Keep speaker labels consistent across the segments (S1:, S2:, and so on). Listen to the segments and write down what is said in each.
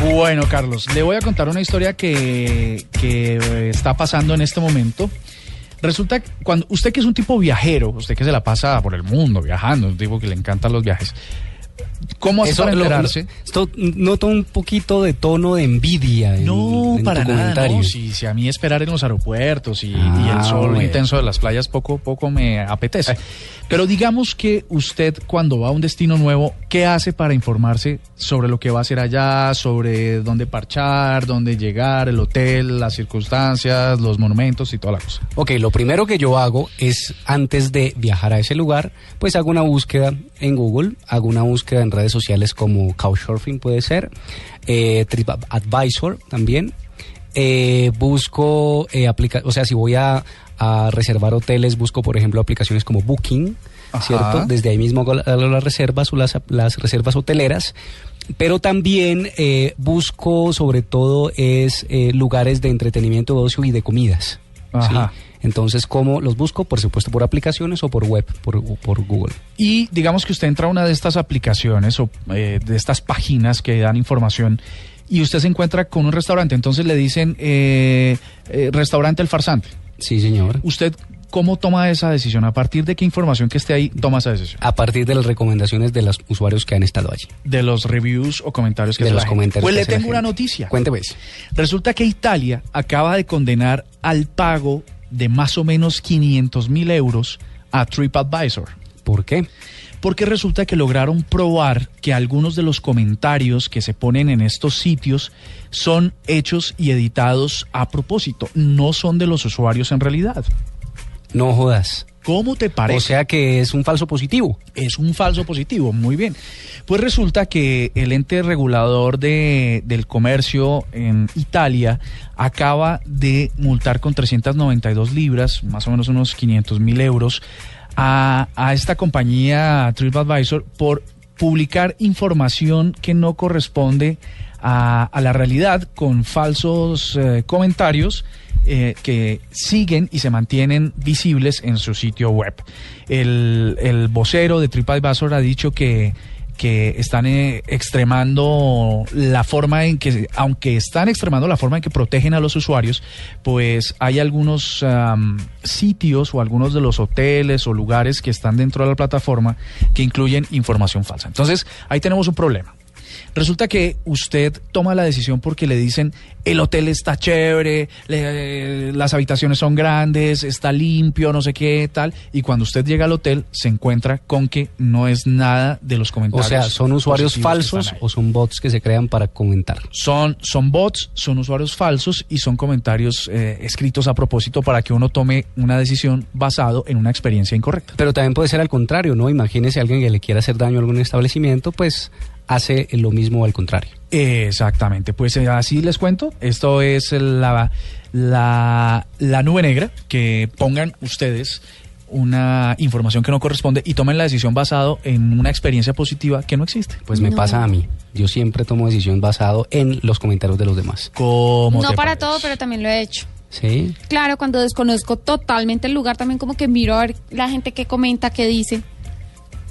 S1: Bueno, Carlos, le voy a contar una historia que, que eh, está pasando en este momento. Resulta que cuando usted que es un tipo viajero, usted que se la pasa por el mundo viajando, un tipo que le encantan los viajes, ¿cómo hace para enterarse?
S2: lo- esto noto un poquito de tono de envidia. en-
S1: No,
S2: en tu
S1: para nada,
S2: comentario.
S1: no. Si, si a mí esperar en los aeropuertos y,
S2: Ah,
S1: y el sol
S2: bueno.
S1: intenso de las playas poco, poco me apetece. Pero digamos que usted cuando va a un destino nuevo, ¿qué hace para informarse sobre lo que va a hacer allá, sobre dónde parchar, dónde llegar, el hotel, las circunstancias, los monumentos y toda la cosa?
S2: Ok, lo primero que yo hago es, antes de viajar a ese lugar, pues hago una búsqueda en Google, hago una búsqueda en redes sociales como Couchsurfing puede ser, eh, TripAdvisor también, eh, busco, eh, aplica o sea, si voy a, a reservar hoteles, busco, por ejemplo, aplicaciones como Booking,
S1: Ajá.
S2: ¿cierto? Desde ahí mismo hago la- hago las reservas o las, las reservas hoteleras. Pero también eh, busco, sobre todo, es eh, lugares de entretenimiento, de ocio y de comidas. ¿Sí? Entonces, ¿cómo los busco? Por supuesto, por aplicaciones o por web, por, por Google.
S1: Y digamos que usted entra a una de estas aplicaciones o eh, de estas páginas que dan información y usted se encuentra con un restaurante, entonces le dicen eh, eh, restaurante El Farsante.
S2: Sí, señor.
S1: ¿Usted cómo toma esa decisión? ¿A partir de qué información que esté ahí toma esa decisión?
S2: A partir de las recomendaciones de los usuarios que han estado allí.
S1: De los reviews o comentarios que
S2: De los comentarios
S1: Pues le tengo una noticia.
S2: Cuénteme. pues.
S1: Resulta que Italia acaba de condenar al pago de más o menos 500 mil euros a TripAdvisor.
S2: ¿Por qué?
S1: Porque resulta que lograron probar que algunos de los comentarios que se ponen en estos sitios son hechos y editados a propósito, no son de los usuarios en realidad.
S2: No jodas.
S1: ¿Cómo te parece?
S2: O sea que es un falso positivo.
S1: es un falso positivo, muy bien. Pues resulta que el ente regulador de, del comercio en Italia acaba de multar con 392 libras, más o menos unos 500 mil euros, a, a esta compañía TripAdvisor por publicar información que no corresponde a, a la realidad con falsos eh, comentarios eh, que siguen y se mantienen visibles en su sitio web. El, el vocero de TripAdvisor ha dicho que que están eh, extremando la forma en que, aunque están extremando la forma en que protegen a los usuarios, pues hay algunos sitios o algunos de los hoteles o lugares que están dentro de la plataforma que incluyen información falsa. Entonces, ahí tenemos un problema. Resulta que usted toma la decisión porque le dicen el hotel está chévere, le- las habitaciones son grandes, está limpio, no sé qué, tal. Y cuando usted llega al hotel se encuentra con que no es nada de los
S2: O
S1: comentarios.
S2: sea, ¿son usuarios falsos o son bots que se crean para comentar?
S1: Son, son bots, son usuarios falsos y son comentarios eh, escritos a propósito para que uno tome una decisión basado en una experiencia incorrecta.
S2: Pero también puede ser al contrario, ¿no? Imagínese alguien que le quiera hacer daño a algún establecimiento, pues hace lo mismo al contrario.
S1: Exactamente, pues eh, así les cuento. Esto es la, la, la nube negra, que pongan ustedes una información que no corresponde y tomen la decisión basado en una experiencia positiva que no existe.
S2: Pues me
S3: No.
S2: pasa a mí. Yo siempre tomo decisión basado en los comentarios de los demás.
S1: ¿Cómo
S3: No para
S1: parece?
S3: todo, pero también lo he hecho.
S2: ¿Sí?
S3: Claro, cuando desconozco totalmente el lugar, también como que miro a ver la gente que comenta, que dice.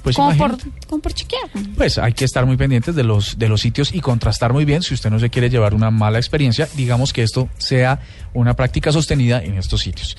S1: Pues
S3: como, por,
S1: imagínate.
S3: como por chequear.
S1: Pues hay que estar muy pendientes de los, de los sitios y contrastar muy bien si usted no se quiere llevar una mala experiencia, digamos que esto sea una práctica sostenida en estos sitios.